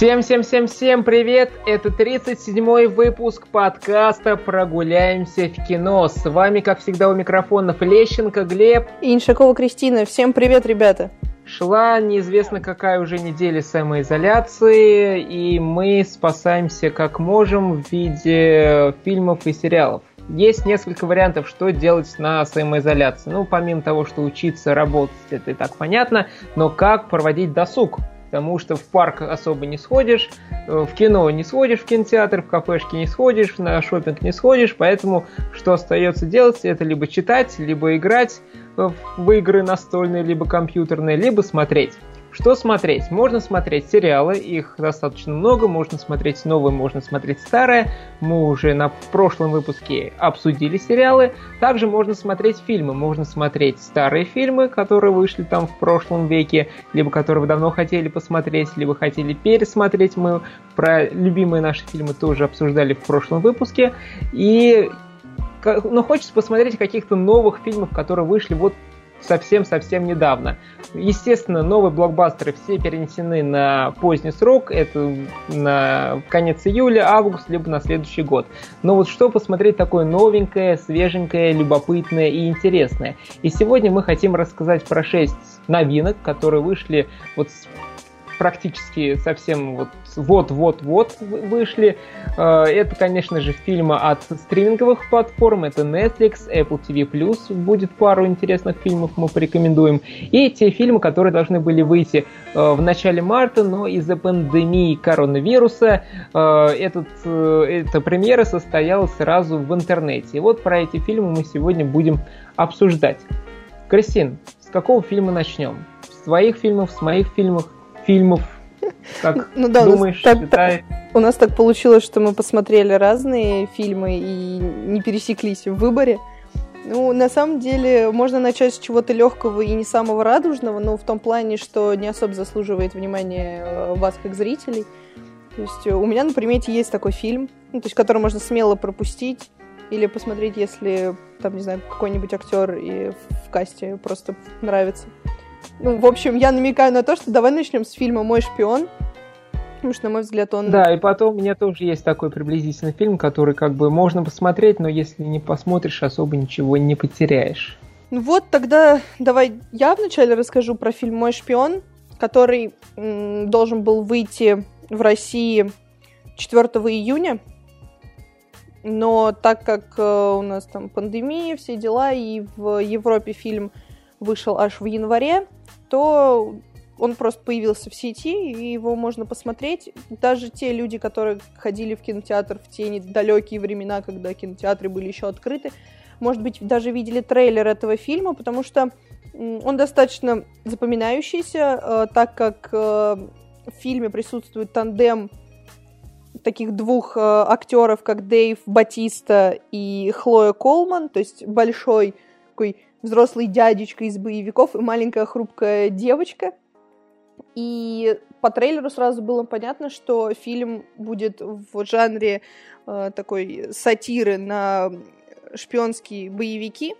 Всем-всем-всем-всем привет! Это 37-й выпуск подкаста «Прогуляемся в кино». С вами, как всегда, у микрофонов Лещенко, Глеб и Иншакова Кристина. Всем привет, ребята! Шла неизвестно какая уже неделя самоизоляции, и мы спасаемся как можем в виде фильмов и сериалов. Есть несколько вариантов, что делать на самоизоляции. Ну, помимо того, что учиться, работать, это и так понятно, но как проводить досуг потому что в парк особо не сходишь, э, в кино не сходишь, в кинотеатр, в кафешке не сходишь, на шопинг не сходишь, поэтому что остается делать, это либо читать, либо играть в игры настольные, либо компьютерные, либо смотреть. Что смотреть? Можно смотреть сериалы, их достаточно много, можно смотреть новые, можно смотреть старые. Мы уже на прошлом выпуске обсудили сериалы. Также можно смотреть фильмы, можно смотреть старые фильмы, которые вышли там в прошлом веке, либо которые вы давно хотели посмотреть, либо хотели пересмотреть. Мы про любимые наши фильмы тоже обсуждали в прошлом выпуске. И но ну, хочется посмотреть каких-то новых фильмов, которые вышли вот совсем-совсем недавно. Естественно, новые блокбастеры все перенесены на поздний срок, это на конец июля, август, либо на следующий год. Но вот что посмотреть такое новенькое, свеженькое, любопытное и интересное. И сегодня мы хотим рассказать про шесть новинок, которые вышли вот практически совсем вот вот-вот-вот вышли. Э, это, конечно же, фильмы от стриминговых платформ. Это Netflix, Apple TV+, будет пару интересных фильмов, мы порекомендуем. И те фильмы, которые должны были выйти э, в начале марта, но из-за пандемии коронавируса э, этот, эта премьера состоялась сразу в интернете. И вот про эти фильмы мы сегодня будем обсуждать. Кристин, с какого фильма начнем? С твоих фильмов, с моих фильмов? Фильмов. Как ну, да, думаешь, так, у нас так получилось, что мы посмотрели разные фильмы и не пересеклись в выборе. Ну, на самом деле, можно начать с чего-то легкого и не самого радужного, но в том плане, что не особо заслуживает внимания э, вас как зрителей. То есть у меня на примете есть такой фильм, ну, то есть который можно смело пропустить или посмотреть, если там, не знаю, какой-нибудь актер и в касте просто нравится. Ну, в общем, я намекаю на то, что давай начнем с фильма «Мой шпион», Потому что, на мой взгляд, он... Да, и потом у меня тоже есть такой приблизительный фильм, который как бы можно посмотреть, но если не посмотришь, особо ничего не потеряешь. Ну вот, тогда давай я вначале расскажу про фильм «Мой шпион», который м, должен был выйти в России 4 июня. Но так как э, у нас там пандемия, все дела, и в Европе фильм вышел аж в январе, то он просто появился в сети, и его можно посмотреть. Даже те люди, которые ходили в кинотеатр в те недалекие времена, когда кинотеатры были еще открыты, может быть, даже видели трейлер этого фильма, потому что он достаточно запоминающийся, э, так как э, в фильме присутствует тандем таких двух э, актеров, как Дэйв Батиста и Хлоя Колман, то есть большой такой взрослый дядечка из боевиков и маленькая хрупкая девочка. И по трейлеру сразу было понятно, что фильм будет в жанре э, такой сатиры на шпионские боевики.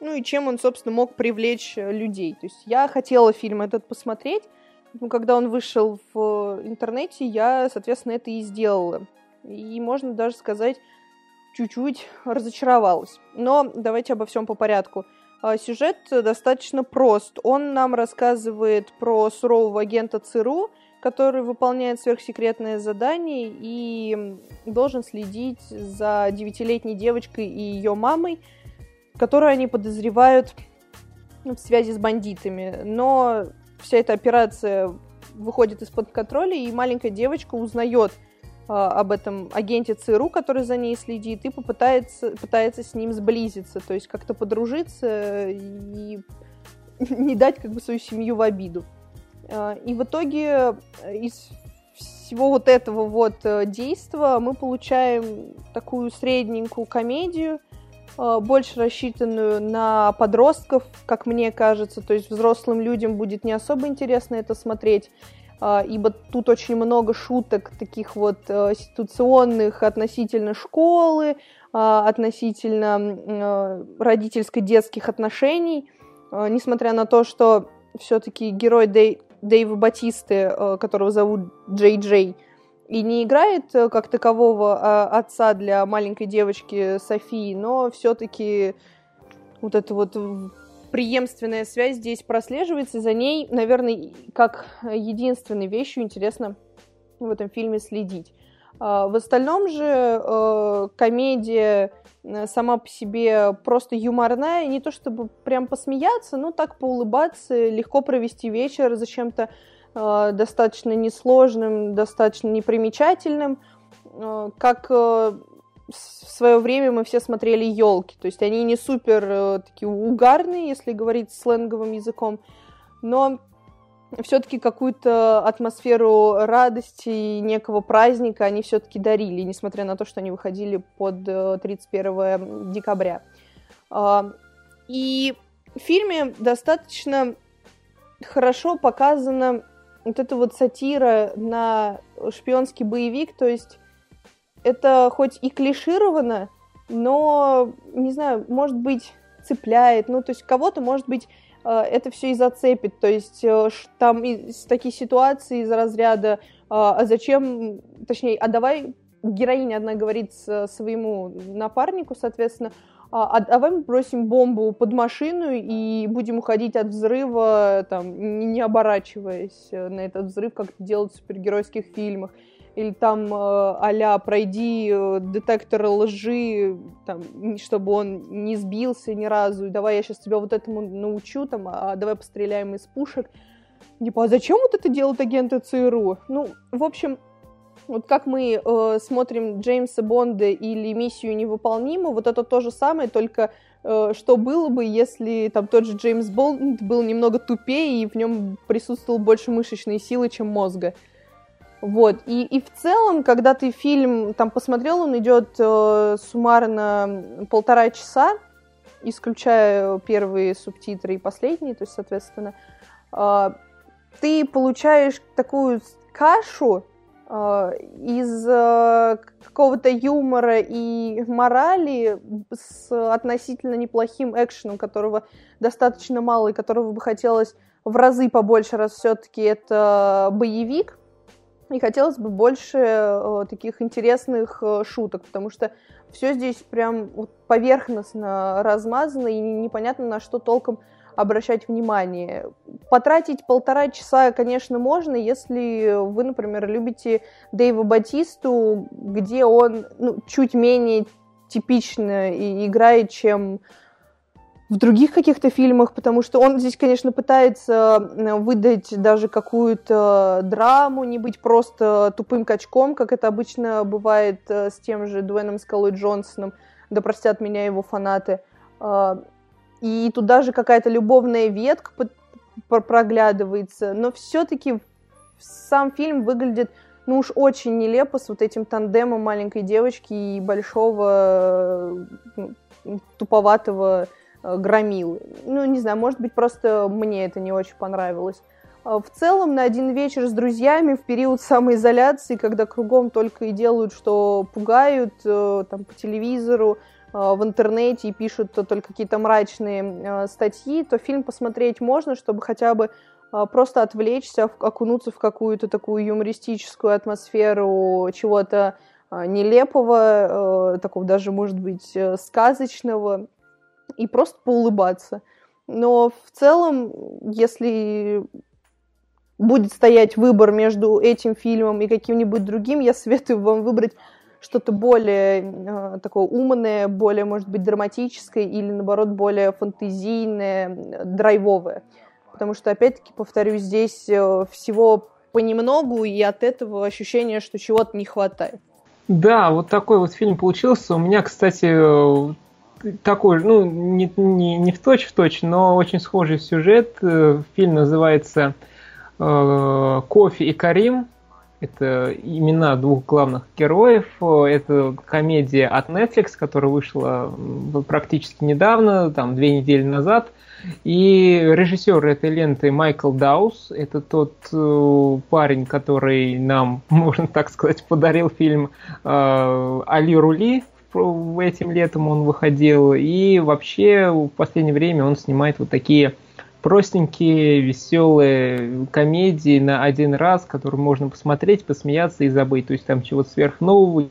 Ну и чем он, собственно, мог привлечь людей. То есть я хотела фильм этот посмотреть, но когда он вышел в интернете, я, соответственно, это и сделала. И можно даже сказать, чуть-чуть разочаровалась. Но давайте обо всем по порядку. А, сюжет достаточно прост. Он нам рассказывает про сурового агента ЦРУ, который выполняет сверхсекретное задание и должен следить за девятилетней девочкой и ее мамой, которую они подозревают в связи с бандитами. Но вся эта операция выходит из-под контроля, и маленькая девочка узнает об этом агенте ЦРУ, который за ней следит, и попытается, пытается с ним сблизиться, то есть как-то подружиться и не дать как бы свою семью в обиду. А, и в итоге э, из всего вот этого вот э, действа мы получаем такую средненькую комедию, э, больше рассчитанную на подростков, как мне кажется, то есть взрослым людям будет не особо интересно это смотреть. А, ибо тут очень много шуток таких вот э, ситуационных относительно школы, а, относительно э, родительско-детских отношений, а, несмотря на то, что все-таки герой Дэй... Дэйва Батисты, которого зовут Джей Джей, и не играет как такового отца для маленькой девочки Софии, но все-таки вот эта вот преемственная связь здесь прослеживается. За ней, наверное, как единственной вещью интересно в этом фильме следить. А, в остальном же э, комедия э, сама по себе просто юморная, не то чтобы прям посмеяться, но так поулыбаться, легко провести вечер за чем-то э, достаточно несложным, достаточно непримечательным, как в свое время мы все смотрели елки. То есть они не супер э, такие угарные, если говорить сленговым языком, но все-таки какую-то атмосферу радости и некого праздника они все-таки дарили, несмотря на то, что они выходили под 31 э, декабря. А, и в фильме достаточно хорошо показана вот эта вот сатира на шпионский боевик, то есть это хоть и клишировано, но, не знаю, может быть, цепляет. Ну, то есть кого-то, может быть, э, это все и зацепит. То есть э, там из таких ситуаций из разряда «А, а зачем...» Точнее, а давай героиня одна говорит своему напарнику, соответственно, а, а давай мы бросим бомбу под машину и будем уходить от взрыва, там, не оборачиваясь на этот взрыв, как это делают в супергеройских фильмах или там а пройди э, детектор лжи, там, чтобы он не сбился ни разу, давай я сейчас тебя вот этому научу, там, а давай постреляем из пушек. Типа, а зачем вот это делают агенты ЦРУ? Ну, в общем, вот как мы э, смотрим Джеймса Бонда или миссию невыполнима, вот это то же самое, только э, что было бы, если там тот же Джеймс Бонд был немного тупее и в нем присутствовал больше мышечной силы, чем мозга. Вот. И, и в целом, когда ты фильм там посмотрел, он идет э, суммарно полтора часа, исключая первые субтитры и последние, то есть, соответственно, э, ты получаешь такую кашу э, из э, какого-то юмора и морали с относительно неплохим экшеном, которого достаточно мало и которого бы хотелось в разы побольше, раз все-таки это боевик. И хотелось бы больше э, таких интересных э, шуток, потому что все здесь прям вот поверхностно размазано и непонятно на что толком обращать внимание. Потратить полтора часа, конечно, можно, если вы, например, любите Дэйва Батисту, где он ну, чуть менее типично играет, чем в других каких-то фильмах, потому что он здесь, конечно, пытается выдать даже какую-то драму, не быть просто тупым качком, как это обычно бывает э, с тем же Дуэном Скалой Джонсоном, да простят меня его фанаты. А, и тут даже какая-то любовная ветка проглядывается, но все-таки сам фильм выглядит ну уж очень нелепо с вот этим тандемом маленькой девочки и большого туповатого громилы. Ну, не знаю, может быть, просто мне это не очень понравилось. А в целом, на один вечер с друзьями в период самоизоляции, когда кругом только и делают, что пугают э, там, по телевизору, э, в интернете и пишут только какие-то мрачные статьи, то фильм посмотреть можно, чтобы хотя бы просто отвлечься, окунуться в какую-то такую юмористическую атмосферу чего-то нелепого, такого даже, может быть, сказочного, и просто поулыбаться. Но в целом, если будет стоять выбор между этим фильмом и каким-нибудь другим, я советую вам выбрать что-то более э, такое умное, более, может быть, драматическое или, наоборот, более фантазийное, драйвовое. Потому что, опять-таки, повторюсь, здесь э, всего понемногу, и от этого ощущение, что чего-то не хватает. Да, вот такой вот фильм получился. У меня, кстати, такой, ну, не, не, не в точь в точь, но очень схожий сюжет. Э, фильм называется э, «Кофе и Карим». Это имена двух главных героев. Это комедия от Netflix, которая вышла практически недавно, там, две недели назад. И режиссер этой ленты Майкл Даус. Это тот э, парень, который нам, можно так сказать, подарил фильм э, «Али Рули», этим летом он выходил, и вообще в последнее время он снимает вот такие простенькие, веселые комедии на один раз, которые можно посмотреть, посмеяться и забыть. То есть там чего-то сверхнового,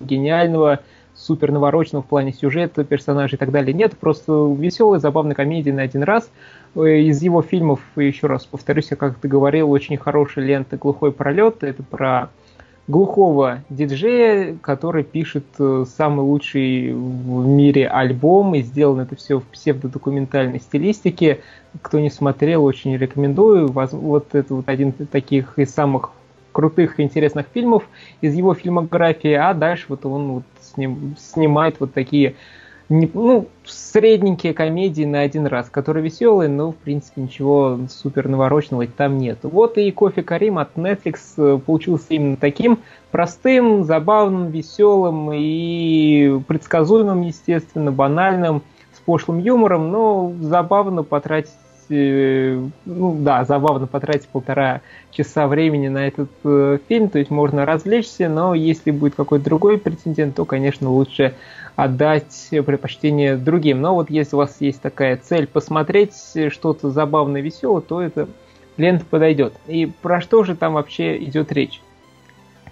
гениального, супер навороченного в плане сюжета, персонажей и так далее. Нет, просто веселая, забавная комедия на один раз. Э, из его фильмов, еще раз повторюсь, я как ты говорил, очень хорошая лента «Глухой пролет». Это про глухого диджея, который пишет э, самый лучший в мире альбом, и сделано это все в псевдодокументальной стилистике. Кто не смотрел, очень рекомендую. Вот это вот один из таких из самых крутых и интересных фильмов из его фильмографии, а дальше вот он вот сним, снимает вот такие не, ну, средненькие комедии на один раз, которые веселые, но, в принципе, ничего супер навороченного там нет. Вот и «Кофе Карим» от Netflix э, получился именно таким простым, забавным, веселым и предсказуемым, естественно, банальным, с пошлым юмором, но забавно потратить э, ну да, забавно потратить полтора часа времени на этот э, фильм, то есть можно развлечься, но если будет какой-то другой претендент, то, конечно, лучше отдать предпочтение другим. Но вот если у вас есть такая цель посмотреть что-то забавное, веселое, то эта лента подойдет. И про что же там вообще идет речь?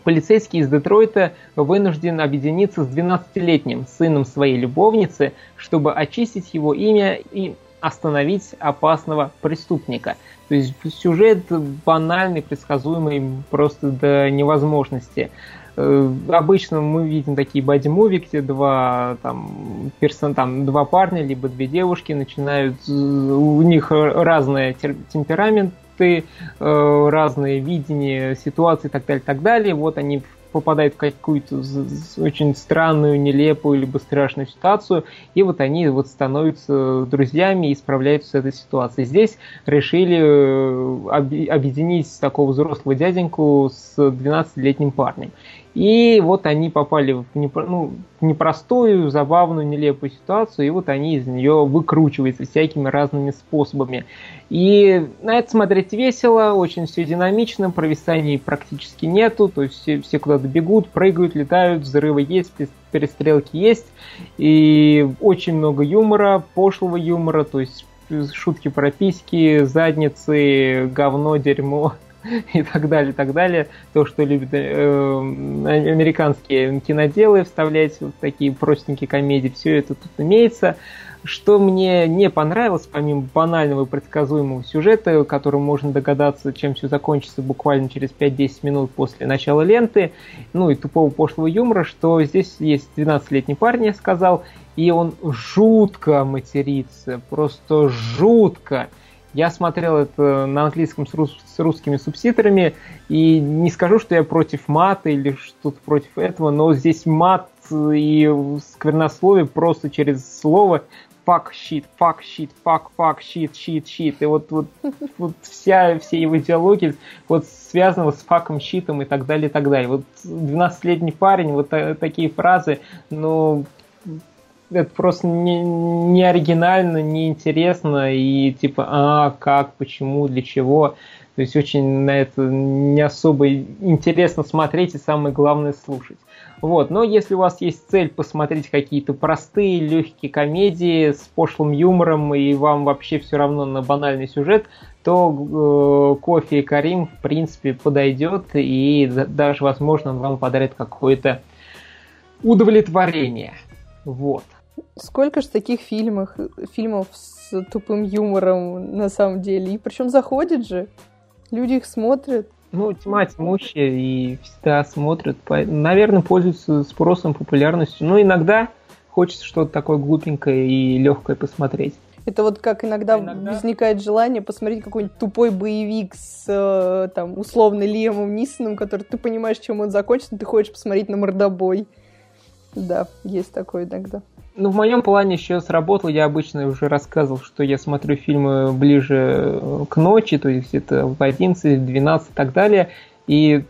Полицейский из Детройта вынужден объединиться с 12-летним сыном своей любовницы, чтобы очистить его имя и остановить опасного преступника. То есть сюжет банальный, предсказуемый просто до невозможности. Э, обычно мы видим такие боди-муви, где два, там, персон, там, два парня, либо две девушки начинают, у них разные темпераменты, э, разные видения ситуации и так далее, так далее. Вот они попадают в какую-то очень странную, нелепую, либо страшную ситуацию, и вот они вот становятся друзьями и справляются с этой ситуацией. Здесь решили э, объединить такого взрослого дяденьку с 12-летним парнем. И вот они попали в ну, непростую, забавную, нелепую ситуацию, и вот они из нее выкручиваются всякими разными способами. И на это смотреть весело, очень все динамично, провисаний практически нету, то есть все, все куда-то бегут, прыгают, летают, взрывы есть, перестрелки есть, и очень много юмора, пошлого юмора, то есть шутки про письки, задницы, говно, дерьмо, и так далее, и так далее. То, что любят э, американские киноделы вставлять вот такие простенькие комедии, все это тут имеется. Что мне не понравилось, помимо банального и предсказуемого сюжета, которым можно догадаться, чем все закончится буквально через 5-10 минут после начала ленты, ну и тупого пошлого юмора, что здесь есть 12-летний парень, я сказал, и он жутко матерится, просто жутко. Я смотрел это на английском с, рус, с русскими субтитрами, и не скажу, что я против мата или что-то против этого, но здесь мат и сквернословие просто через слово fuck shit, fuck shit, fuck, fuck shit, shit, shit. И вот, вот, вот вся, все его диалоги вот связаны с факом, щитом и так далее, и так далее. Вот 12-летний парень, вот такие фразы, ну, это просто не, не оригинально, не интересно и типа, а, как, почему, для чего. То есть очень на это не особо интересно смотреть и самое главное слушать. Вот, но если у вас есть цель посмотреть какие-то простые, легкие комедии с пошлым юмором и вам вообще все равно на банальный сюжет, то э, кофе и Карим в принципе подойдет и даже возможно вам подарит какое-то удовлетворение. Вот. Сколько же таких фильмов, фильмов с тупым юмором на самом деле? И причем заходит же. Люди их смотрят. Ну, тьма тьмущая, и всегда смотрят. Наверное, пользуются спросом, популярностью. Но иногда хочется что-то такое глупенькое и легкое посмотреть. Это вот как иногда, а иногда возникает желание посмотреть какой-нибудь тупой боевик с э, там условно Лиамом Нисоном, который ты понимаешь, чем он закончится, но ты хочешь посмотреть на мордобой. Да, есть такое иногда. Ну, в моем плане еще сработал. Я обычно уже рассказывал, что я смотрю фильмы ближе э, к ночи, то есть это в 11, 12 и так далее. И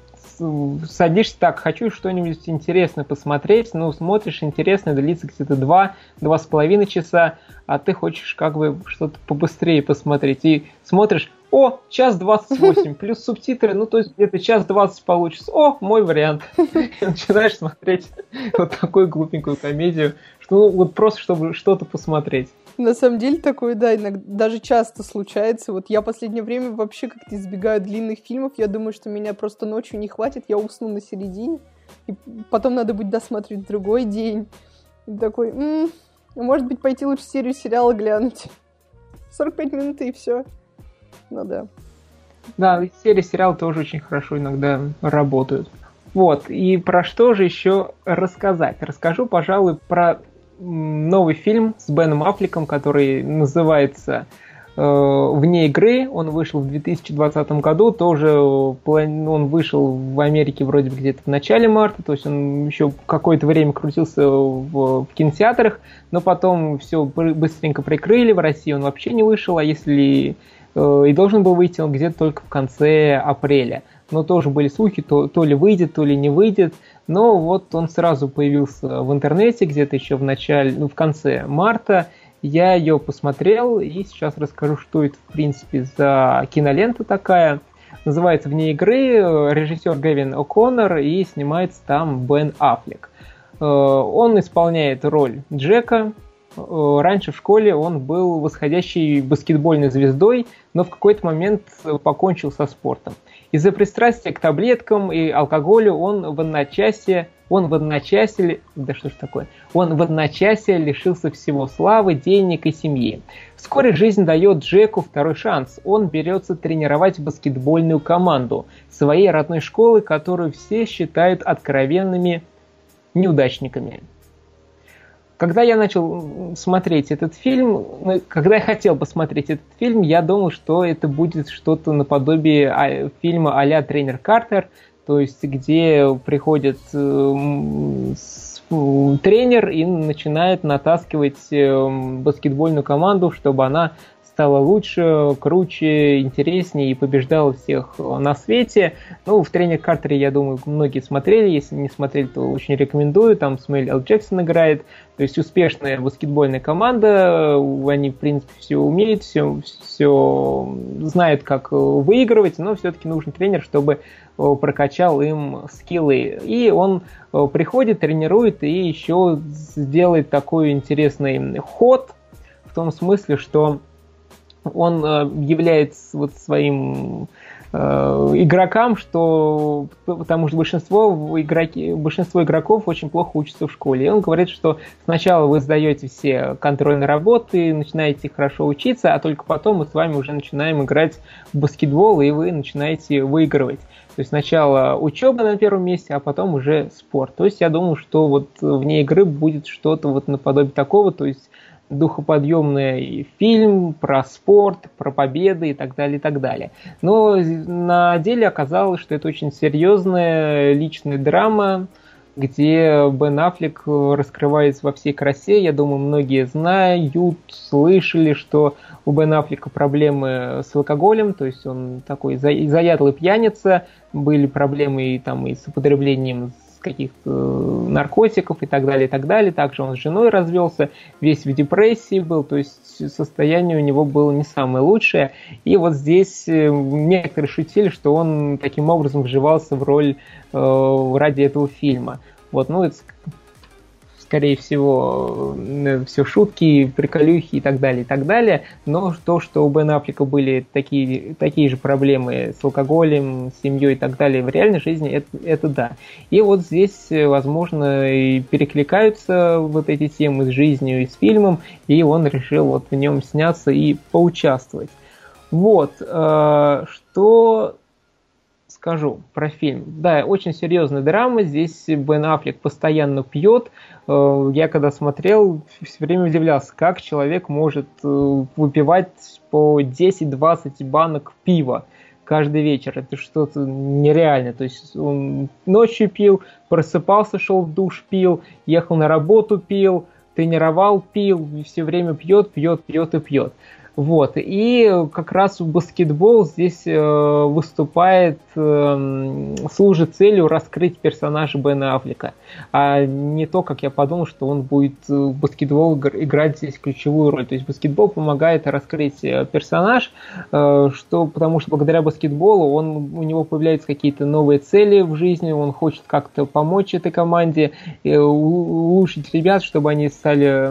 садишься так, хочу что-нибудь интересное посмотреть, ну, смотришь, интересное, длится где-то 2, два с половиной часа, а ты хочешь как бы что-то побыстрее посмотреть. И смотришь, о, час 28, плюс субтитры, ну, то есть где-то час 20 получится. О, мой вариант. И начинаешь смотреть вот такую глупенькую комедию, ну, вот просто чтобы что-то посмотреть. На самом деле такое, да, иногда, даже часто случается. Вот я последнее время вообще как-то избегаю длинных фильмов. Я думаю, что меня просто ночью не хватит, я усну на середине. И потом надо будет досматривать другой день. И такой, м-м, может быть, пойти лучше серию сериала глянуть. 45 минут и все. Ну да. Да, серии сериал тоже очень хорошо иногда работают. Вот, и про что же еще рассказать? Расскажу, пожалуй, про новый фильм с Беном Аффлеком, который называется э, «Вне игры». Он вышел в 2020 году, тоже он вышел в Америке вроде бы где-то в начале марта, то есть он еще какое-то время крутился в, в кинотеатрах, но потом все быстренько прикрыли, в России он вообще не вышел, а если э, и должен был выйти он где-то только в конце апреля но тоже были слухи, то, то ли выйдет, то ли не выйдет. Но вот он сразу появился в интернете где-то еще в начале, ну, в конце марта. Я ее посмотрел и сейчас расскажу, что это, в принципе, за кинолента такая. Называется «Вне игры», режиссер Гэвин О'Коннор и снимается там Бен Аффлек. Э, он исполняет роль Джека, раньше в школе он был восходящей баскетбольной звездой, но в какой-то момент покончил со спортом. Из-за пристрастия к таблеткам и алкоголю он в одночасье, он в одночасье, да что ж такое, он в одночасье лишился всего славы, денег и семьи. Вскоре жизнь дает Джеку второй шанс. Он берется тренировать баскетбольную команду своей родной школы, которую все считают откровенными неудачниками. Когда я начал смотреть этот фильм, ну, когда я хотел посмотреть этот фильм, я думал, что это будет что-то наподобие а, фильма а-ля «Тренер Картер», то есть где приходит э, тренер и начинает натаскивать э, баскетбольную команду, чтобы она стала лучше, круче, интереснее и побеждала всех на свете. Ну, в тренер Картере, я думаю, многие смотрели. Если не смотрели, то очень рекомендую. Там Смейл Л. Джексон играет. То есть успешная баскетбольная команда. Они, в принципе, все умеют, все, все знают, как выигрывать, но все-таки нужен тренер, чтобы прокачал им скиллы. И он приходит, тренирует и еще сделает такой интересный ход в том смысле, что он э, является вот своим э, игрокам, что потому что большинство, игроки, большинство игроков очень плохо учатся в школе. И он говорит, что сначала вы сдаете все контрольные работы, начинаете хорошо учиться, а только потом мы с вами уже начинаем играть в баскетбол, и вы начинаете выигрывать. То есть сначала учеба на первом месте, а потом уже спорт. То есть я думаю, что вот вне игры будет что-то вот наподобие такого, то есть духоподъемный фильм про спорт, про победы и так далее, и так далее. Но на деле оказалось, что это очень серьезная личная драма, где Бен Аффлек раскрывается во всей красе. Я думаю, многие знают, слышали, что у Бен Аффлека проблемы с алкоголем, то есть он такой заядлый пьяница, были проблемы и, там, и с употреблением каких-то э, наркотиков и так далее, и так далее. Также он с женой развелся, весь в депрессии был, то есть состояние у него было не самое лучшее. И вот здесь э, некоторые шутили, что он таким образом вживался в роль э, ради этого фильма. Вот, ну, это скорее всего, э, все шутки, приколюхи и так далее, и так далее. Но то, что у Бен Аффлека были такие, такие же проблемы с алкоголем, с семьей и так далее в реальной жизни, это, это да. И вот здесь, э, возможно, и перекликаются вот эти темы с жизнью и с фильмом, и он решил вот в нем сняться и поучаствовать. Вот, э, что скажу про фильм. Да, очень серьезная драма. Здесь Бен Аффлек постоянно пьет. Э, я когда смотрел, все время удивлялся, как человек может э, выпивать по 10-20 банок пива каждый вечер. Это что-то нереальное. То есть он ночью пил, просыпался, шел в душ, пил, ехал на работу, пил, тренировал, пил, все время пьет, пьет, пьет и пьет. Вот. И как раз баскетбол здесь э, выступает, э, служит целью раскрыть персонажа Бена Аффлека. А не то, как я подумал, что он будет в э, баскетбол играть здесь ключевую роль. То есть баскетбол помогает раскрыть э, персонаж, что, потому что благодаря баскетболу он, у него появляются какие-то новые цели в жизни, он хочет как-то помочь этой команде, улучшить ребят, чтобы они стали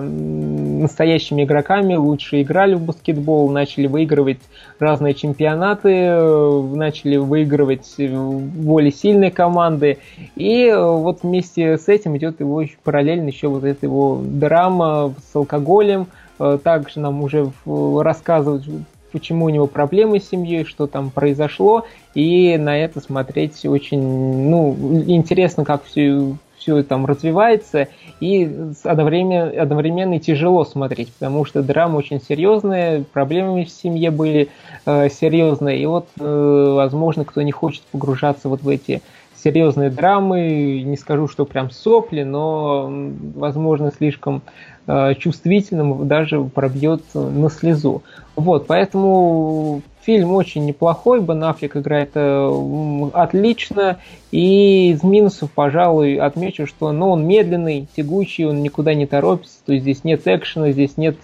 настоящими игроками, лучше играли в баскетбол баскетбол, начали выигрывать разные чемпионаты, э, начали выигрывать более сильные команды. И э, вот вместе с этим идет его еще параллельно еще вот эта его драма с алкоголем. Э, также нам уже рассказывают, почему у него проблемы с семьей, что там произошло, и на это смотреть очень ну, интересно, как все все там развивается, и одновременно, одновременно тяжело смотреть, потому что драма очень серьезная, проблемы в семье были э, серьезные, и вот, э, возможно, кто не хочет погружаться вот в эти серьезные драмы, не скажу, что прям сопли, но, возможно, слишком э, чувствительным даже пробьет на слезу. Вот, поэтому фильм очень неплохой, Бен Аффлек играет э, отлично, и из минусов, пожалуй, отмечу, что ну, он медленный, тягучий, он никуда не торопится, то есть здесь нет экшена, здесь нет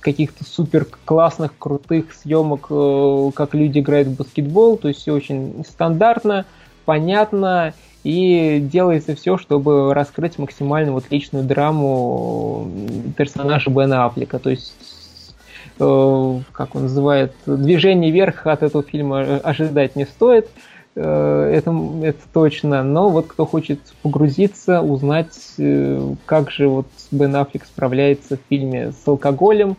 каких-то супер классных, крутых съемок, э, как люди играют в баскетбол, то есть все очень стандартно, понятно, и делается все, чтобы раскрыть максимально вот личную драму персонажа Бена Аффлека, то есть Э, как он называет, движение вверх от этого фильма ожидать не стоит. Э, это, это точно. Но вот кто хочет погрузиться, узнать, э, как же вот Бен Аффлек справляется в фильме с алкоголем,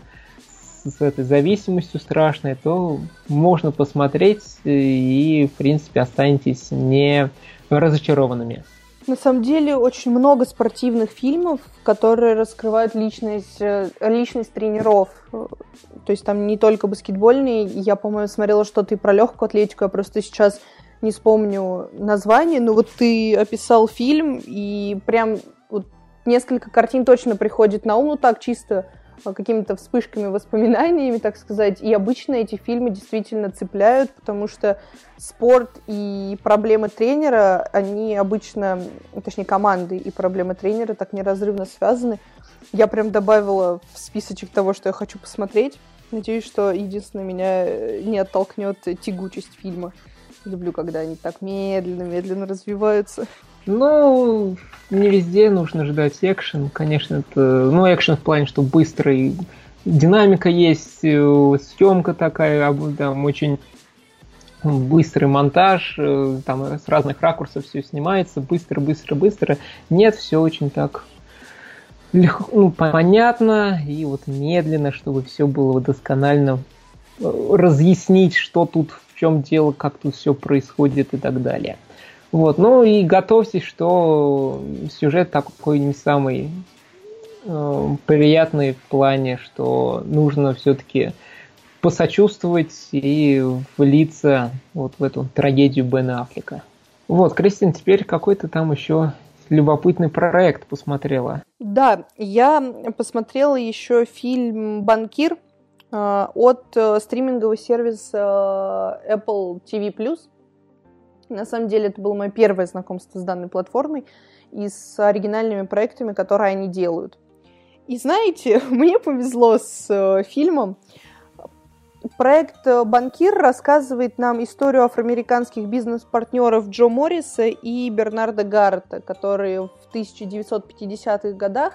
с этой зависимостью страшной, то можно посмотреть и, в принципе, останетесь не разочарованными. На самом деле очень много спортивных фильмов, которые раскрывают личность, э, личность тренеров. То есть там не только баскетбольные. Я, по-моему, смотрела что-то и про легкую атлетику. Я просто сейчас не вспомню название. Но вот ты описал фильм, и прям вот несколько картин точно приходит на ум. Ну так, чисто Э, какими-то вспышками, воспоминаниями, так сказать. И обычно эти фильмы действительно цепляют, потому что спорт и проблемы тренера, они обычно, точнее, команды и проблемы тренера так неразрывно связаны. Я прям добавила в списочек того, что я хочу посмотреть. Надеюсь, что единственное меня э, не оттолкнет тягучесть фильма. Люблю, когда они так медленно-медленно развиваются. Ну, не везде нужно ждать экшен. Конечно, это... Ну, экшен в плане, что быстрый динамика есть, э, съемка такая, там очень быстрый монтаж, э, там с разных ракурсов все снимается, быстро, быстро, быстро. Нет, все очень так легко, ну, понятно и вот медленно, чтобы все было досконально э, разъяснить, что тут, в чем дело, как тут все происходит и так далее. Вот, ну и готовьтесь, что сюжет такой не самый э, приятный в плане, что нужно все-таки посочувствовать и влиться вот в эту трагедию Бена Аффлека. Вот, Кристин, теперь какой-то там еще любопытный проект посмотрела. Да, я посмотрела еще фильм «Банкир» э, от э, стримингового сервиса э, Apple TV+. На самом деле это было мое первое знакомство с данной платформой и с оригинальными проектами, которые они делают. И знаете, мне повезло с э, фильмом. Проект э, «Банкир» рассказывает нам историю афроамериканских бизнес-партнеров Джо Морриса и Бернарда Гаррета, которые в 1950-х годах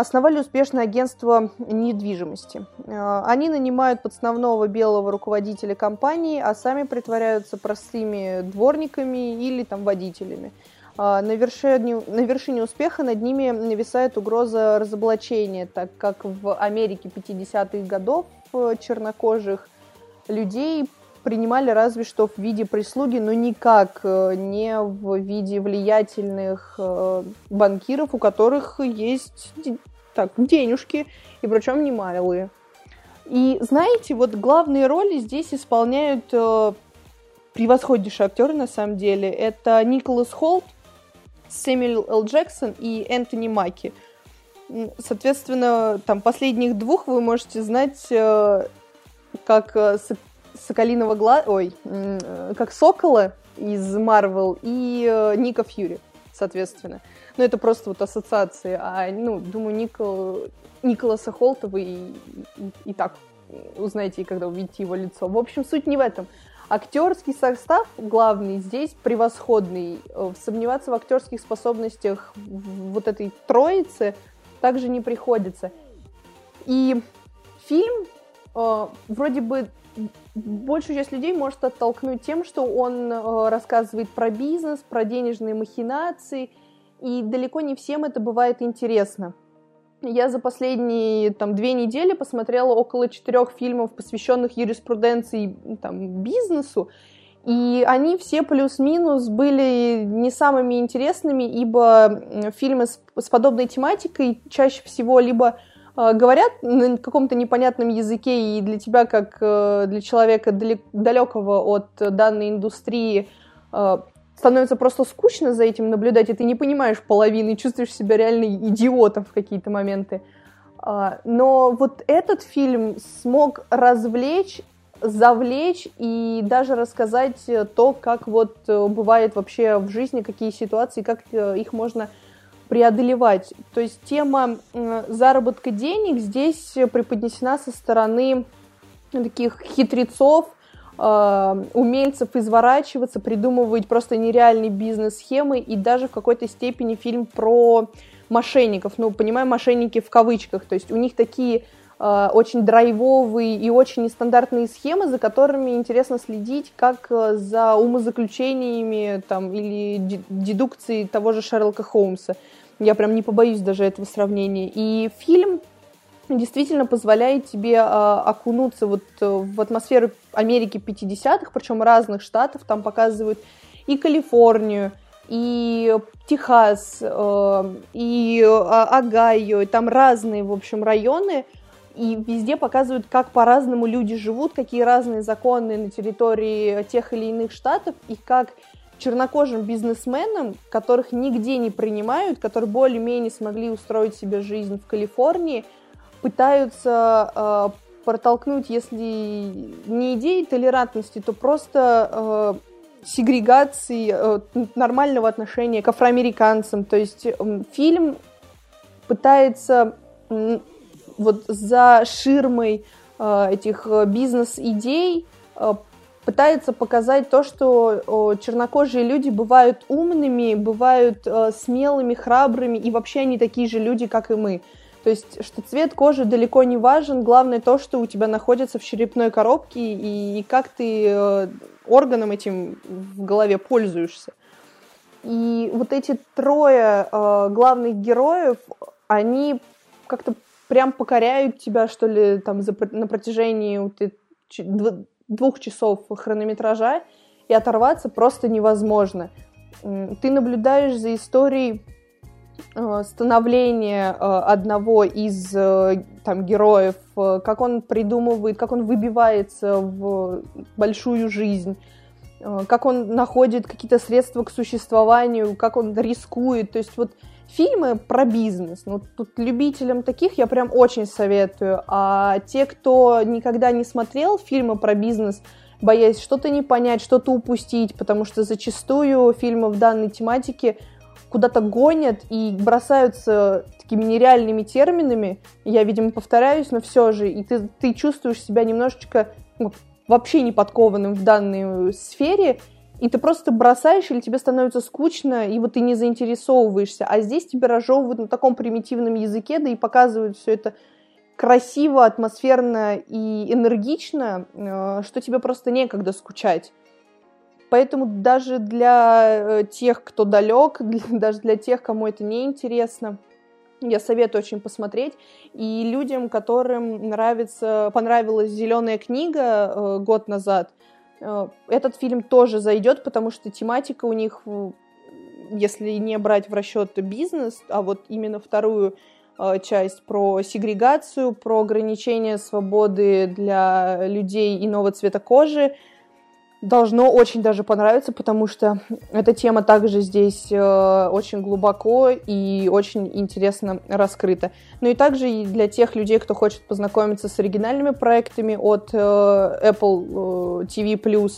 основали успешное агентство недвижимости. Э, они нанимают подставного белого руководителя компании, а сами притворяются простыми дворниками или там водителями. Э, на вершине, на вершине успеха над ними нависает угроза разоблачения, так как в Америке 50-х годов э, чернокожих людей принимали разве что в виде прислуги, но никак не в виде влиятельных банкиров, у которых есть так, денежки, и причем немалые. И знаете, вот главные роли здесь исполняют э, превосходнейшие актеры на самом деле. Это Николас Холт, Сэмюэл Л. Джексон и Энтони Маки. Соответственно, там последних двух вы можете знать э, как э, Соколиного глаза, ой, э, как Сокола из Марвел и э, Ника Фьюри, соответственно. Ну, это просто вот ассоциации. А, ну, думаю, Никол, Николаса Холта вы и, и, так узнаете, когда увидите его лицо. В общем, суть не в этом. Актерский состав главный здесь превосходный. Э, сомневаться в актерских способностях вот этой троицы также не приходится. И фильм э, вроде бы большую часть людей может оттолкнуть тем, что он э, рассказывает про бизнес, про денежные махинации, и далеко не всем это бывает интересно. Я за последние там, две недели посмотрела около четырех фильмов, посвященных юриспруденции там, бизнесу, и они все плюс-минус были не самыми интересными, ибо фильмы с, с подобной тематикой чаще всего либо э, говорят на каком-то непонятном языке, и для тебя, как э, для человека далекого от данной индустрии, э, становится просто скучно за этим наблюдать, и ты не понимаешь половины, чувствуешь себя реально идиотом в какие-то моменты. А, но вот этот фильм смог развлечь, завлечь и даже рассказать то, как вот э, бывает вообще в жизни, какие ситуации, как э, их можно преодолевать. То есть тема заработка денег здесь преподнесена со стороны таких хитрецов, э, умельцев изворачиваться, придумывать просто нереальные бизнес-схемы и даже в какой-то степени фильм про мошенников. Ну, понимаю, мошенники в кавычках. То есть у них такие э, очень драйвовые и очень нестандартные схемы, за которыми интересно следить, как э, за умозаключениями там, или дедукцией того же Шерлока Холмса. Я прям не побоюсь даже этого сравнения. И фильм действительно позволяет тебе окунуться вот в атмосферу Америки 50-х, причем разных штатов, там показывают и Калифорнию, и Техас, э, и Огайо, там разные, в общем, районы, и везде показывают, как по-разному люди живут, какие разные законы на территории тех или иных штатов, и как чернокожим бизнесменам, которых нигде не принимают, которые более-менее смогли устроить себе жизнь в Калифорнии – пытаются э, протолкнуть, если не идеи толерантности, то просто э, сегрегации, э, нормального отношения к афроамериканцам. То есть э, фильм пытается э, вот за ширмой э, этих э, бизнес-идей э, пытается показать то, что чернокожие люди бывают умными, бывают э, смелыми, храбрыми, и вообще они такие же люди, как и мы. То есть, что цвет кожи далеко не важен, главное то, что у тебя находится в черепной коробке и, и как ты э, органом этим в голове пользуешься. И вот эти трое э, главных героев, они как-то прям покоряют тебя, что ли, там за, на протяжении вот, двух часов хронометража, и оторваться просто невозможно. Ты наблюдаешь за историей становление э, одного из э, там героев, как он придумывает, как он выбивается в большую жизнь, как он находит какие-то средства к существованию, как он рискует. То есть вот фильмы про бизнес. Ну, тут любителям таких я прям очень советую. А те, кто никогда не смотрел фильмы про бизнес, боясь что-то не понять, что-то упустить, потому что зачастую фильмы в данной тематике куда-то гонят и бросаются такими нереальными терминами. Я, видимо, повторяюсь, но все же, и ты, ты чувствуешь себя немножечко ну, вообще не подкованным в данной сфере, и ты просто бросаешь, или тебе становится скучно, и вот ты не заинтересовываешься. А здесь тебе разжевывают на таком примитивном языке, да и показывают все это красиво, атмосферно и энергично, э, что тебе просто некогда скучать. Поэтому даже для э, тех, кто далек, даже для тех, кому это не интересно, я советую очень посмотреть. И людям, которым нравится, понравилась зеленая книга э, год назад, э, этот фильм тоже зайдет, потому что тематика у них, если не брать в расчет бизнес, а вот именно вторую э, часть про сегрегацию, про ограничение свободы для людей иного цвета кожи, должно очень даже понравиться, потому что эта тема также здесь э, очень глубоко и очень интересно раскрыта. Ну и также и для тех людей, кто хочет познакомиться с оригинальными проектами от э, Apple э, TV+,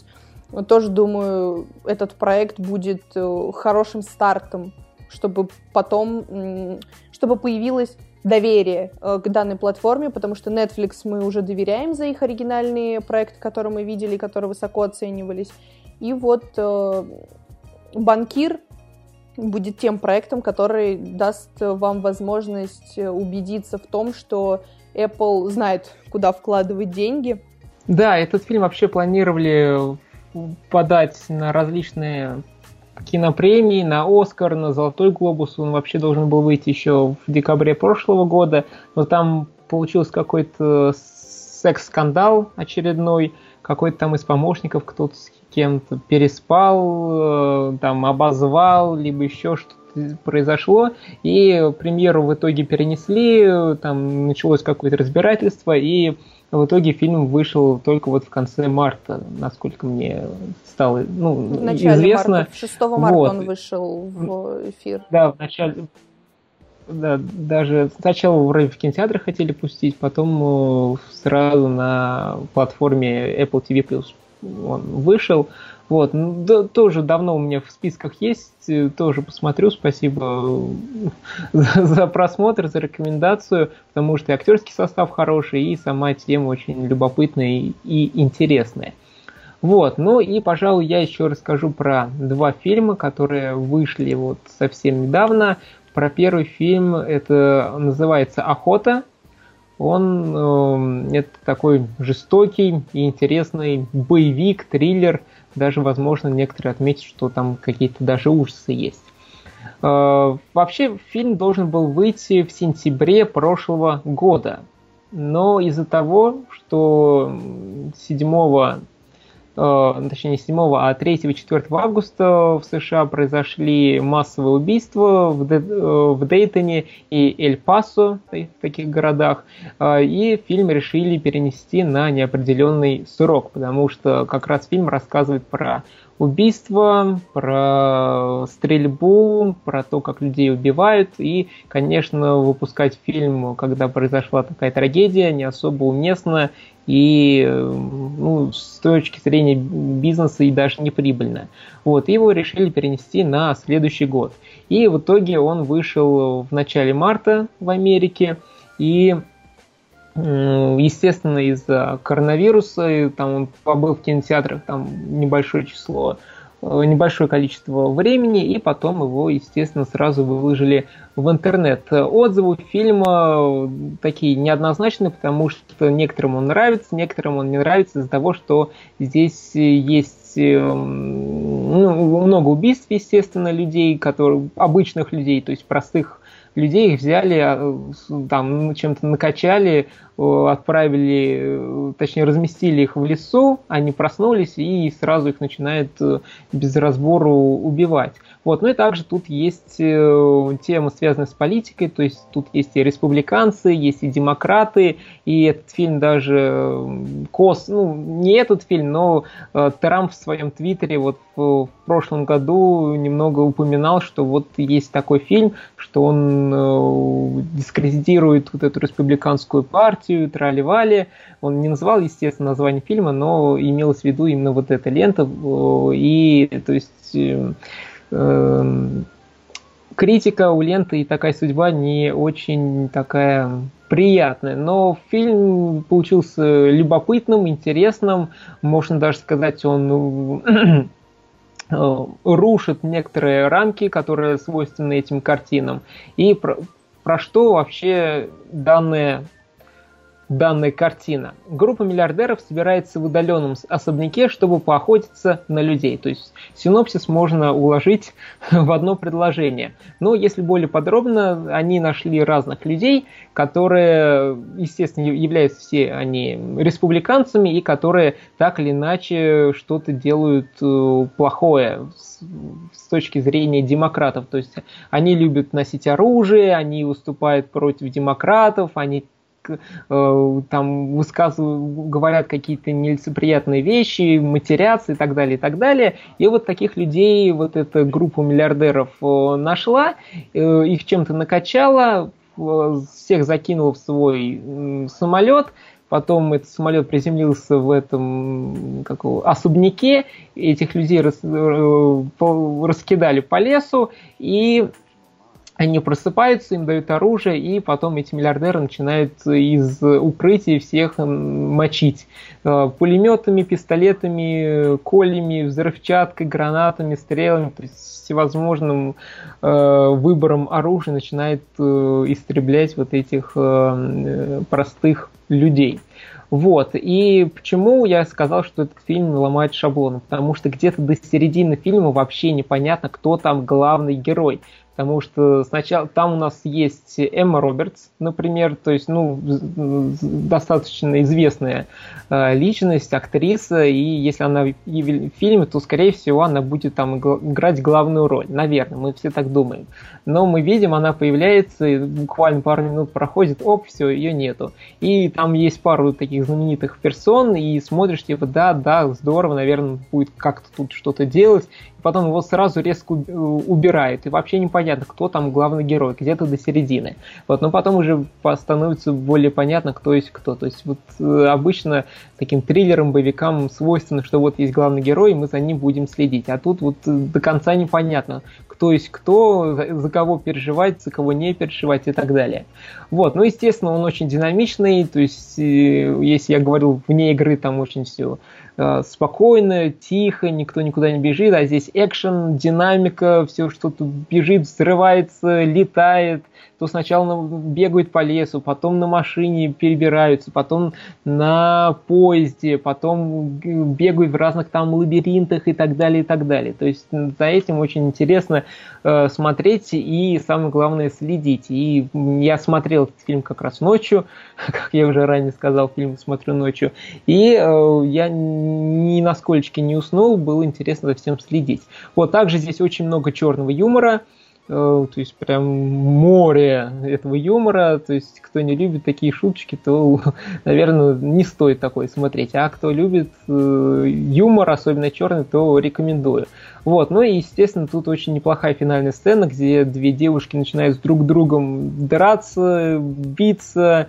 тоже думаю, этот проект будет э, хорошим стартом, чтобы потом, чтобы появилась доверие э, к данной платформе, потому что Netflix мы уже доверяем за их оригинальные проекты, которые мы видели, которые высоко оценивались. И вот э, Банкир будет тем проектом, который даст вам возможность убедиться в том, что Apple знает, куда вкладывать деньги. Да, этот фильм вообще планировали подать на различные кинопремии, на Оскар, на Золотой глобус. Он вообще должен был выйти еще в декабре прошлого года, но там получился какой-то секс-скандал очередной, какой-то там из помощников кто-то с кем-то переспал, э, там обозвал, либо еще что-то произошло, и премьеру в итоге перенесли, там началось какое-то разбирательство, и в итоге фильм вышел только вот в конце марта, насколько мне стало ну, в начале известно. Марта, 6 марта вот. он вышел в эфир. Да, в начале, да, даже сначала вроде в кинотеатры хотели пустить, потом э, сразу на платформе Apple TV он вышел. Вот, ну, да, тоже давно у меня в списках есть, э, тоже посмотрю, спасибо за, за просмотр, за рекомендацию, потому что и актерский состав хороший, и сама тема очень любопытная и, и интересная. Вот, ну и, пожалуй, я еще расскажу про два фильма, которые вышли вот совсем недавно. Про первый фильм, это называется «Охота», он э, это такой жестокий и интересный боевик, триллер даже, возможно, некоторые отметят, что там какие-то даже ужасы есть. Э, вообще, фильм должен был выйти в сентябре прошлого года. Но из-за того, что 7 Э, точнее не 7, а 3-4 августа в США произошли массовые убийства в, Де, э, в Дейтоне и Эль-Пасо, в таких городах, э, и фильм решили перенести на неопределенный срок, потому что как раз фильм рассказывает про убийства, про стрельбу, про то, как людей убивают. И, конечно, выпускать фильм, когда произошла такая трагедия, не особо уместно и ну, с точки зрения бизнеса и даже неприбыльно. Вот, и его решили перенести на следующий год. И в итоге он вышел в начале марта в Америке, и естественно, из-за коронавируса, там он побыл в кинотеатрах там небольшое число небольшое количество времени, и потом его, естественно, сразу выложили в интернет. Отзывы фильма такие неоднозначные, потому что некоторым он нравится, некоторым он не нравится из-за того, что здесь есть э, ну, много убийств, естественно, людей, которые, обычных людей, то есть простых людей их взяли, а, там чем-то накачали, отправили, точнее разместили их в лесу, они проснулись и сразу их начинают э, без разбору убивать. Вот. Ну и также тут есть э, тема, связанная с политикой, то есть тут есть и республиканцы, есть и демократы, и этот фильм даже э, кос, ну не этот фильм, но э, Трамп в своем твиттере вот в, прошлом году немного упоминал, что вот есть такой фильм, что он э, дискредитирует вот эту республиканскую партию, трали-вали. Он не называл, естественно, название фильма, но имелось в виду именно вот эта лента, э, и то есть э, Эм, критика у ленты и такая судьба не очень такая приятная. Но фильм получился любопытным, интересным. Можно даже сказать, он э, рушит некоторые рамки, которые свойственны этим картинам. И про, про что вообще данная данная картина. Группа миллиардеров собирается в удаленном особняке, чтобы поохотиться на людей. То есть синопсис можно уложить в одно предложение. Но если более подробно, они нашли разных людей, которые, естественно, являются все они республиканцами и которые так или иначе что-то делают э, плохое с точки зрения демократов. То есть они любят носить оружие, они выступают против демократов, они там высказывают, говорят какие-то нелицеприятные вещи, матерятся и так далее, и так далее. И вот таких людей вот эта группа миллиардеров э, нашла, э, их чем-то накачала, всех закинула в свой самолет, потом этот самолет приземлился в этом как особняке, этих людей рас, раскидали по лесу, и они просыпаются, им дают оружие, и потом эти миллиардеры начинают из укрытий всех мочить э, пулеметами, пистолетами, колями, взрывчаткой, гранатами, стрелами, то есть всевозможным э, выбором оружия начинает э, истреблять вот этих простых людей. Вот. И почему я сказал, что этот фильм ломает шаблон? Потому что где-то до середины фильма вообще непонятно, кто там главный герой потому что сначала там у нас есть Эмма Робертс, например, то есть, ну, достаточно известная э, личность, актриса, и если она в фильме, то, скорее всего, она будет там играть главную роль, наверное, мы все так думаем. Но мы видим, она появляется, и буквально пару минут проходит, оп, все, ее нету. И там есть пару таких знаменитых персон, и смотришь, типа, да, да, здорово, наверное, будет как-то тут что-то делать, потом его сразу резко убирают, и вообще непонятно, кто там главный герой, где-то до середины. Вот, но потом уже становится более понятно, кто есть кто. То есть вот э, обычно таким триллерам, боевикам свойственно, что вот есть главный герой, и мы за ним будем следить. А тут вот э, до конца непонятно, кто есть кто, за, кого переживать, за кого не переживать и так далее. Вот, ну, естественно, он очень динамичный, то есть, э, если я говорил, вне игры там очень все Э, спокойно, тихо, никто никуда не бежит, а здесь экшен, динамика, все что-то бежит, взрывается, летает, то сначала бегают по лесу, потом на машине перебираются, потом на поезде, потом бегают в разных там лабиринтах и так далее, и так далее. То есть за этим очень интересно э, смотреть и, самое главное, следить. И я смотрел этот фильм как раз ночью, как я уже ранее сказал, фильм смотрю ночью, и э, я ни на скольчике не уснул, было интересно за всем следить. Вот, также здесь очень много черного юмора, то есть прям море этого юмора, то есть кто не любит такие шуточки, то, наверное, не стоит такой смотреть, а кто любит э, юмор, особенно черный, то рекомендую. Вот, ну и, естественно, тут очень неплохая финальная сцена, где две девушки начинают друг другом драться, биться,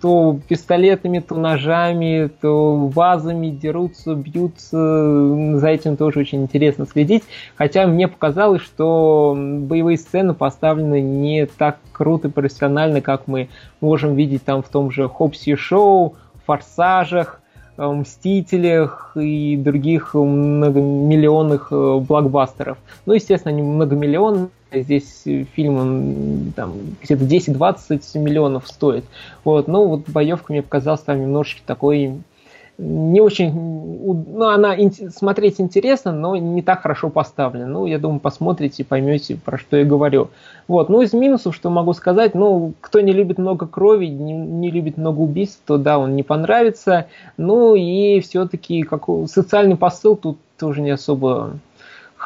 то пистолетами, то ножами, то вазами дерутся, бьются. За этим тоже очень интересно следить. Хотя мне показалось, что боевые сцены поставлены не так круто и профессионально, как мы можем видеть там в том же Хопси Шоу, Форсажах, э, Мстителях и других многомиллионных э, блокбастеров. Ну, естественно, они многомиллионные, Здесь фильм он, там где-то 10-20 миллионов стоит. Вот, ну вот боевка мне показалась там немножечко такой не очень, ну, она смотреть интересно, но не так хорошо поставлена. Ну, я думаю, посмотрите и поймете, про что я говорю. Вот, ну, из минусов, что могу сказать, ну, кто не любит много крови, не, не любит много убийств, то да, он не понравится. Ну, и все-таки как, социальный посыл тут тоже не особо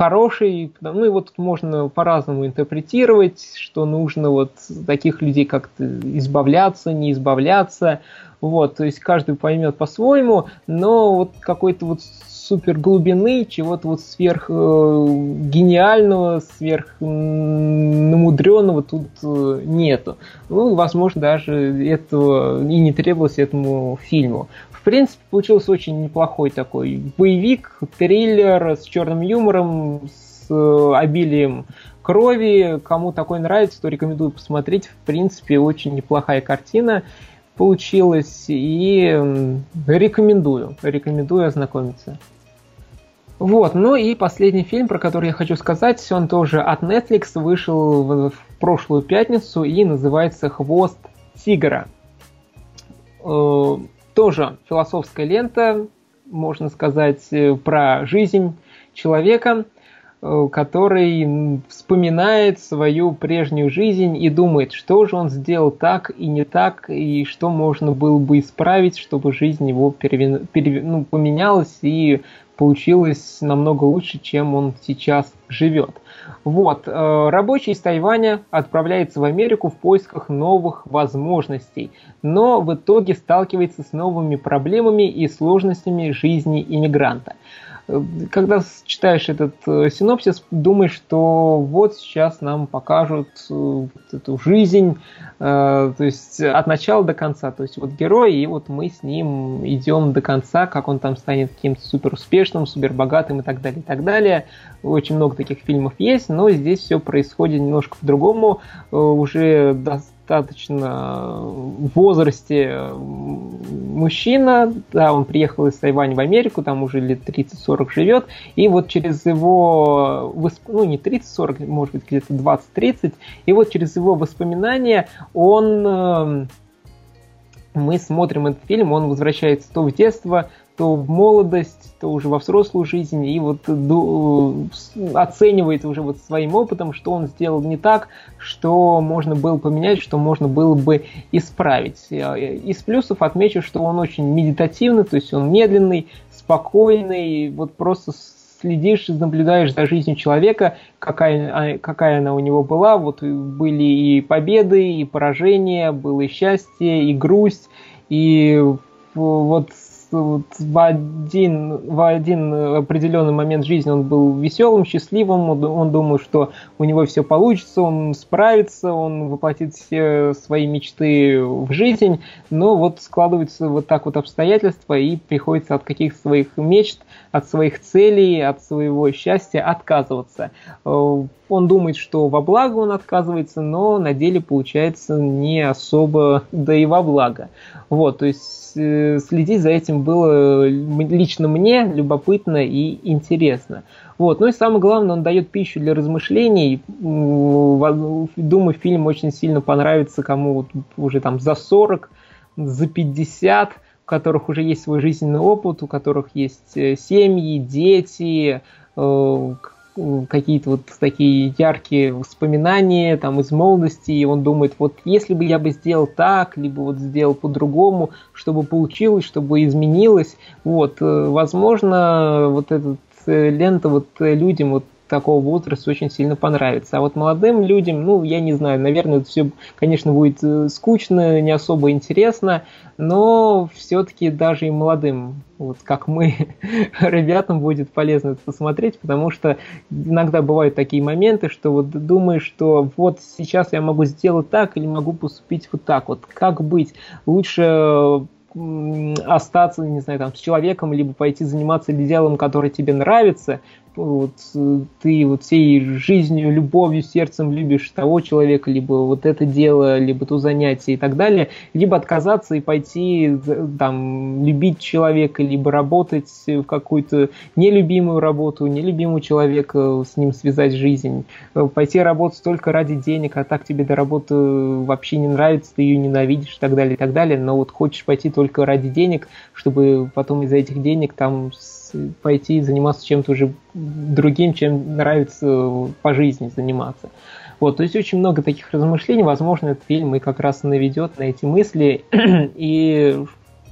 хороший, ну и вот можно по-разному интерпретировать, что нужно вот таких людей как-то избавляться, не избавляться, вот, то есть каждый поймет по-своему, но вот какой-то вот супер глубины, чего-то вот сверх э, гениального, сверх намудренного тут э, нету. Ну, возможно, даже этого и не требовалось этому фильму. Принципе, получился очень неплохой такой боевик, триллер с черным юмором, с э, обилием крови. Кому такой нравится, то рекомендую посмотреть. В принципе, очень неплохая картина получилась. И рекомендую, рекомендую ознакомиться. Вот, ну и последний фильм, про который я хочу сказать, он тоже от Netflix, вышел в, в прошлую пятницу и называется «Хвост тигра». Тоже философская лента, можно сказать, э, про жизнь человека. э, который вспоминает свою прежнюю жизнь и думает, что же он сделал так и не так, и что можно было бы исправить, чтобы жизнь его перевин... перев... ну, поменялась и получилось намного лучше, чем он сейчас живет. Вот, э, рабочий из Тайваня отправляется в Америку в поисках новых возможностей, но в итоге сталкивается с новыми проблемами и сложностями жизни иммигранта когда читаешь этот э, синопсис, думаешь, что вот сейчас нам покажут э, эту жизнь, э, то есть от начала до конца. То есть вот герой, и вот мы с ним идем до конца, как он там станет каким-то супер успешным, супер богатым и так далее, и так далее. Очень много таких фильмов есть, но здесь все происходит немножко по-другому. Уже достаточно в возрасте мужчина, да, он приехал из Тайваня в Америку, там уже лет 30-40 живет, и вот через его, ну не 30-40, может быть где-то 20-30, и вот через его воспоминания он эм, мы смотрим этот фильм, он возвращается то в детство, то в молодость, то уже во взрослую жизнь, и вот оценивает уже вот своим опытом, что он сделал не так, что можно было поменять, что можно было бы исправить. Из плюсов отмечу, что он очень медитативный, то есть он медленный, спокойный, вот просто следишь, наблюдаешь за жизнью человека, какая, какая она у него была. Вот были и победы, и поражения, было и счастье, и грусть, и вот вот в один, в один определенный момент жизни он был веселым, счастливым, он, он думал, что у него все получится, он справится, он воплотит все свои мечты в жизнь, но вот складываются вот так вот обстоятельства и приходится от каких-то своих мечт, от своих целей, от своего счастья отказываться. Э, он думает, что во благо он отказывается, но на деле получается не особо, да и во благо. Вот, то есть следить за этим было лично мне любопытно и интересно. Вот. Ну и самое главное, он дает пищу для размышлений. Думаю, фильм очень сильно понравится кому уже там за 40, за 50, у которых уже есть свой жизненный опыт, у которых есть э, семьи, дети, э, какие-то вот такие яркие воспоминания там из молодости, и он думает, вот если бы я бы сделал так, либо вот сделал по-другому, чтобы получилось, чтобы изменилось, вот, э, возможно, вот эта э, лента вот э, людям вот такого возраста очень сильно понравится. А вот молодым людям, ну, я не знаю, наверное, это все, конечно, будет э, скучно, не особо интересно, но все-таки даже и молодым, вот как мы, ребятам будет полезно это посмотреть, потому что иногда бывают такие моменты, что вот думаешь, что вот сейчас я могу сделать так или могу поступить вот так вот. Как быть? Лучше остаться, не знаю, там, с человеком, либо пойти заниматься делом, которое тебе нравится, вот, ты вот всей жизнью, любовью, сердцем любишь того человека, либо вот это дело, либо то занятие и так далее, либо отказаться и пойти там любить человека, либо работать в какую-то нелюбимую работу, нелюбимого человека, с ним связать жизнь, пойти работать только ради денег, а так тебе до работы вообще не нравится, ты ее ненавидишь и так далее, и так далее, но вот хочешь пойти только ради денег, чтобы потом из-за этих денег там пойти заниматься чем-то уже другим, чем нравится по жизни заниматься. Вот, то есть очень много таких размышлений, возможно, этот фильм и как раз наведет на эти мысли и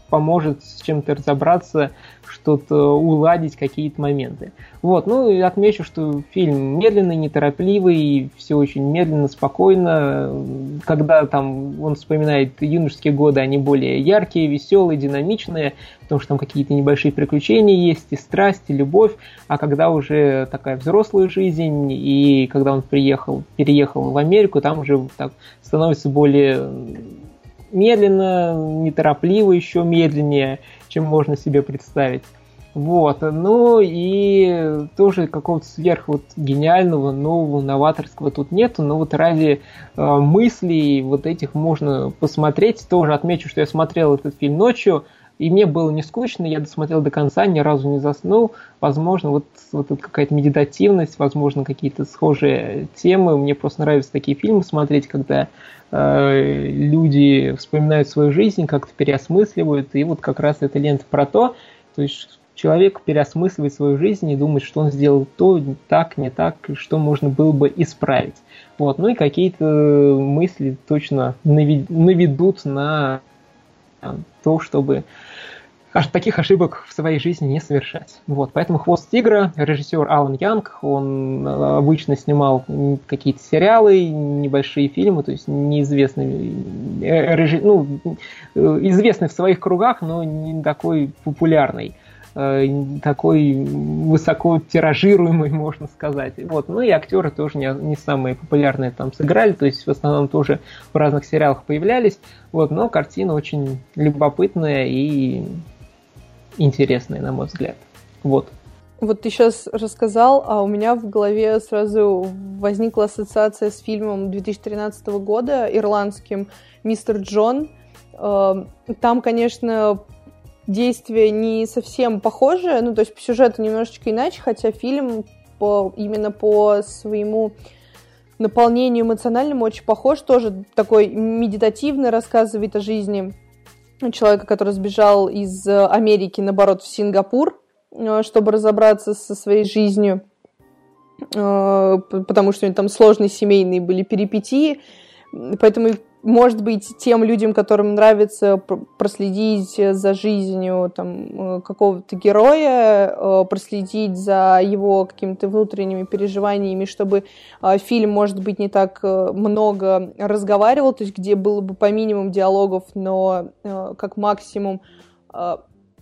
поможет с чем-то разобраться, что-то уладить, какие-то моменты. Вот, ну и отмечу, что фильм медленный, неторопливый, все очень медленно, спокойно. Когда там он вспоминает юношеские годы, они более яркие, веселые, динамичные, потому что там какие-то небольшие приключения есть, и страсть, и любовь. А когда уже такая взрослая жизнь, и когда он приехал, переехал в Америку, там уже так становится более медленно, неторопливо, еще медленнее, чем можно себе представить. Вот, ну и тоже какого-то сверх вот гениального, нового, новаторского тут нету, но вот ради э, мыслей вот этих можно посмотреть. Тоже отмечу, что я смотрел этот фильм ночью, и мне было не скучно, я досмотрел до конца, ни разу не заснул. Возможно, вот, вот какая-то медитативность, возможно, какие-то схожие темы. Мне просто нравятся такие фильмы смотреть, когда э, люди вспоминают свою жизнь, как-то переосмысливают. И вот как раз эта лента про то, то есть человек переосмысливает свою жизнь и думает, что он сделал то, так, не так, что можно было бы исправить. Вот. Ну и какие-то мысли точно наведут на то, чтобы таких ошибок в своей жизни не совершать. Вот, поэтому «Хвост тигра», режиссер Алан Янг, он э, обычно снимал какие-то сериалы, небольшие фильмы, то есть неизвестный, э, ну, э, известный в своих кругах, но не такой популярный такой высоко тиражируемый, можно сказать. Вот. Ну и актеры тоже не, не самые популярные там сыграли, то есть в основном тоже в разных сериалах появлялись. Вот. Но картина очень любопытная и интересные, на мой взгляд. Вот. Вот ты сейчас рассказал, а у меня в голове сразу возникла ассоциация с фильмом 2013 года ирландским «Мистер Джон». Эм, там, конечно, действие не совсем похожее, ну, то есть по сюжету немножечко иначе, хотя фильм по, именно по своему наполнению эмоциональному очень похож, тоже такой медитативный, рассказывает о жизни человека, который сбежал из э, Америки, наоборот, в Сингапур, э, чтобы разобраться со своей жизнью, э, потому что у него там сложные семейные были перипетии. Поэтому может быть, тем людям, которым нравится проследить за жизнью там, э, какого-то героя, э, проследить за его какими-то внутренними переживаниями, чтобы э, фильм, может быть, не так много разговаривал, то есть где было бы по минимуму диалогов, но как максимум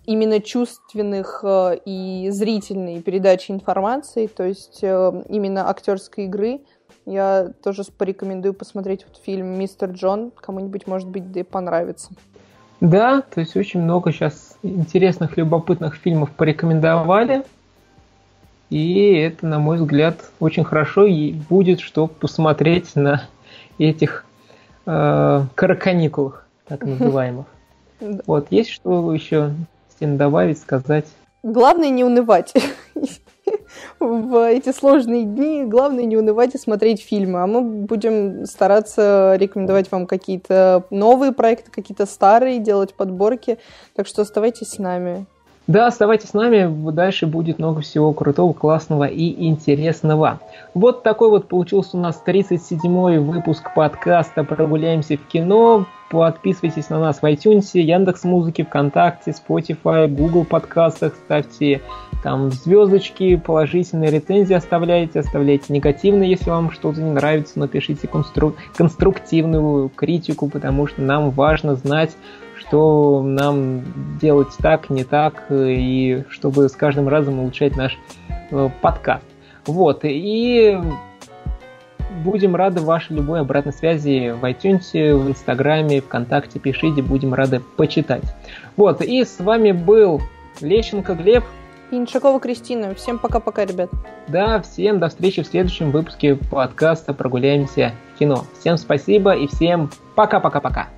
именно чувственных и зрительной передачи информации, то есть именно актерской игры – я тоже порекомендую посмотреть вот фильм «Мистер Джон». Кому-нибудь, может быть, да и понравится. Да, то есть очень много сейчас интересных, любопытных фильмов порекомендовали. И это, на мой взгляд, очень хорошо и будет что посмотреть на этих э, караканикулах, так называемых. Вот, есть что еще добавить, сказать? Главное не унывать. в эти сложные дни главное не унывать и смотреть фильмы. А мы будем стараться рекомендовать вам какие-то новые проекты, какие-то старые, делать подборки. Так что оставайтесь с нами. Да, оставайтесь с нами, дальше будет много всего крутого, классного и интересного. Вот такой вот получился у нас 37-й выпуск подкаста «Прогуляемся в кино». Подписывайтесь на нас в iTunes, Яндекс Музыки, ВКонтакте, Spotify, Google подкастах, ставьте там звездочки, положительные рецензии оставляйте, оставляйте негативные, если вам что-то не нравится, но пишите констру... конструктивную критику, потому что нам важно знать, что нам делать так, не так, и чтобы с каждым разом улучшать наш э, подкаст. Вот, и будем рады вашей любой обратной связи в iTunes, в Инстаграме, ВКонтакте, пишите, будем рады почитать. Вот, и с вами был Лещенко Глеб. И Иншакова Кристина. Всем пока-пока, ребят. Да, всем до встречи в следующем выпуске подкаста «Прогуляемся в кино». Всем спасибо и всем пока-пока-пока.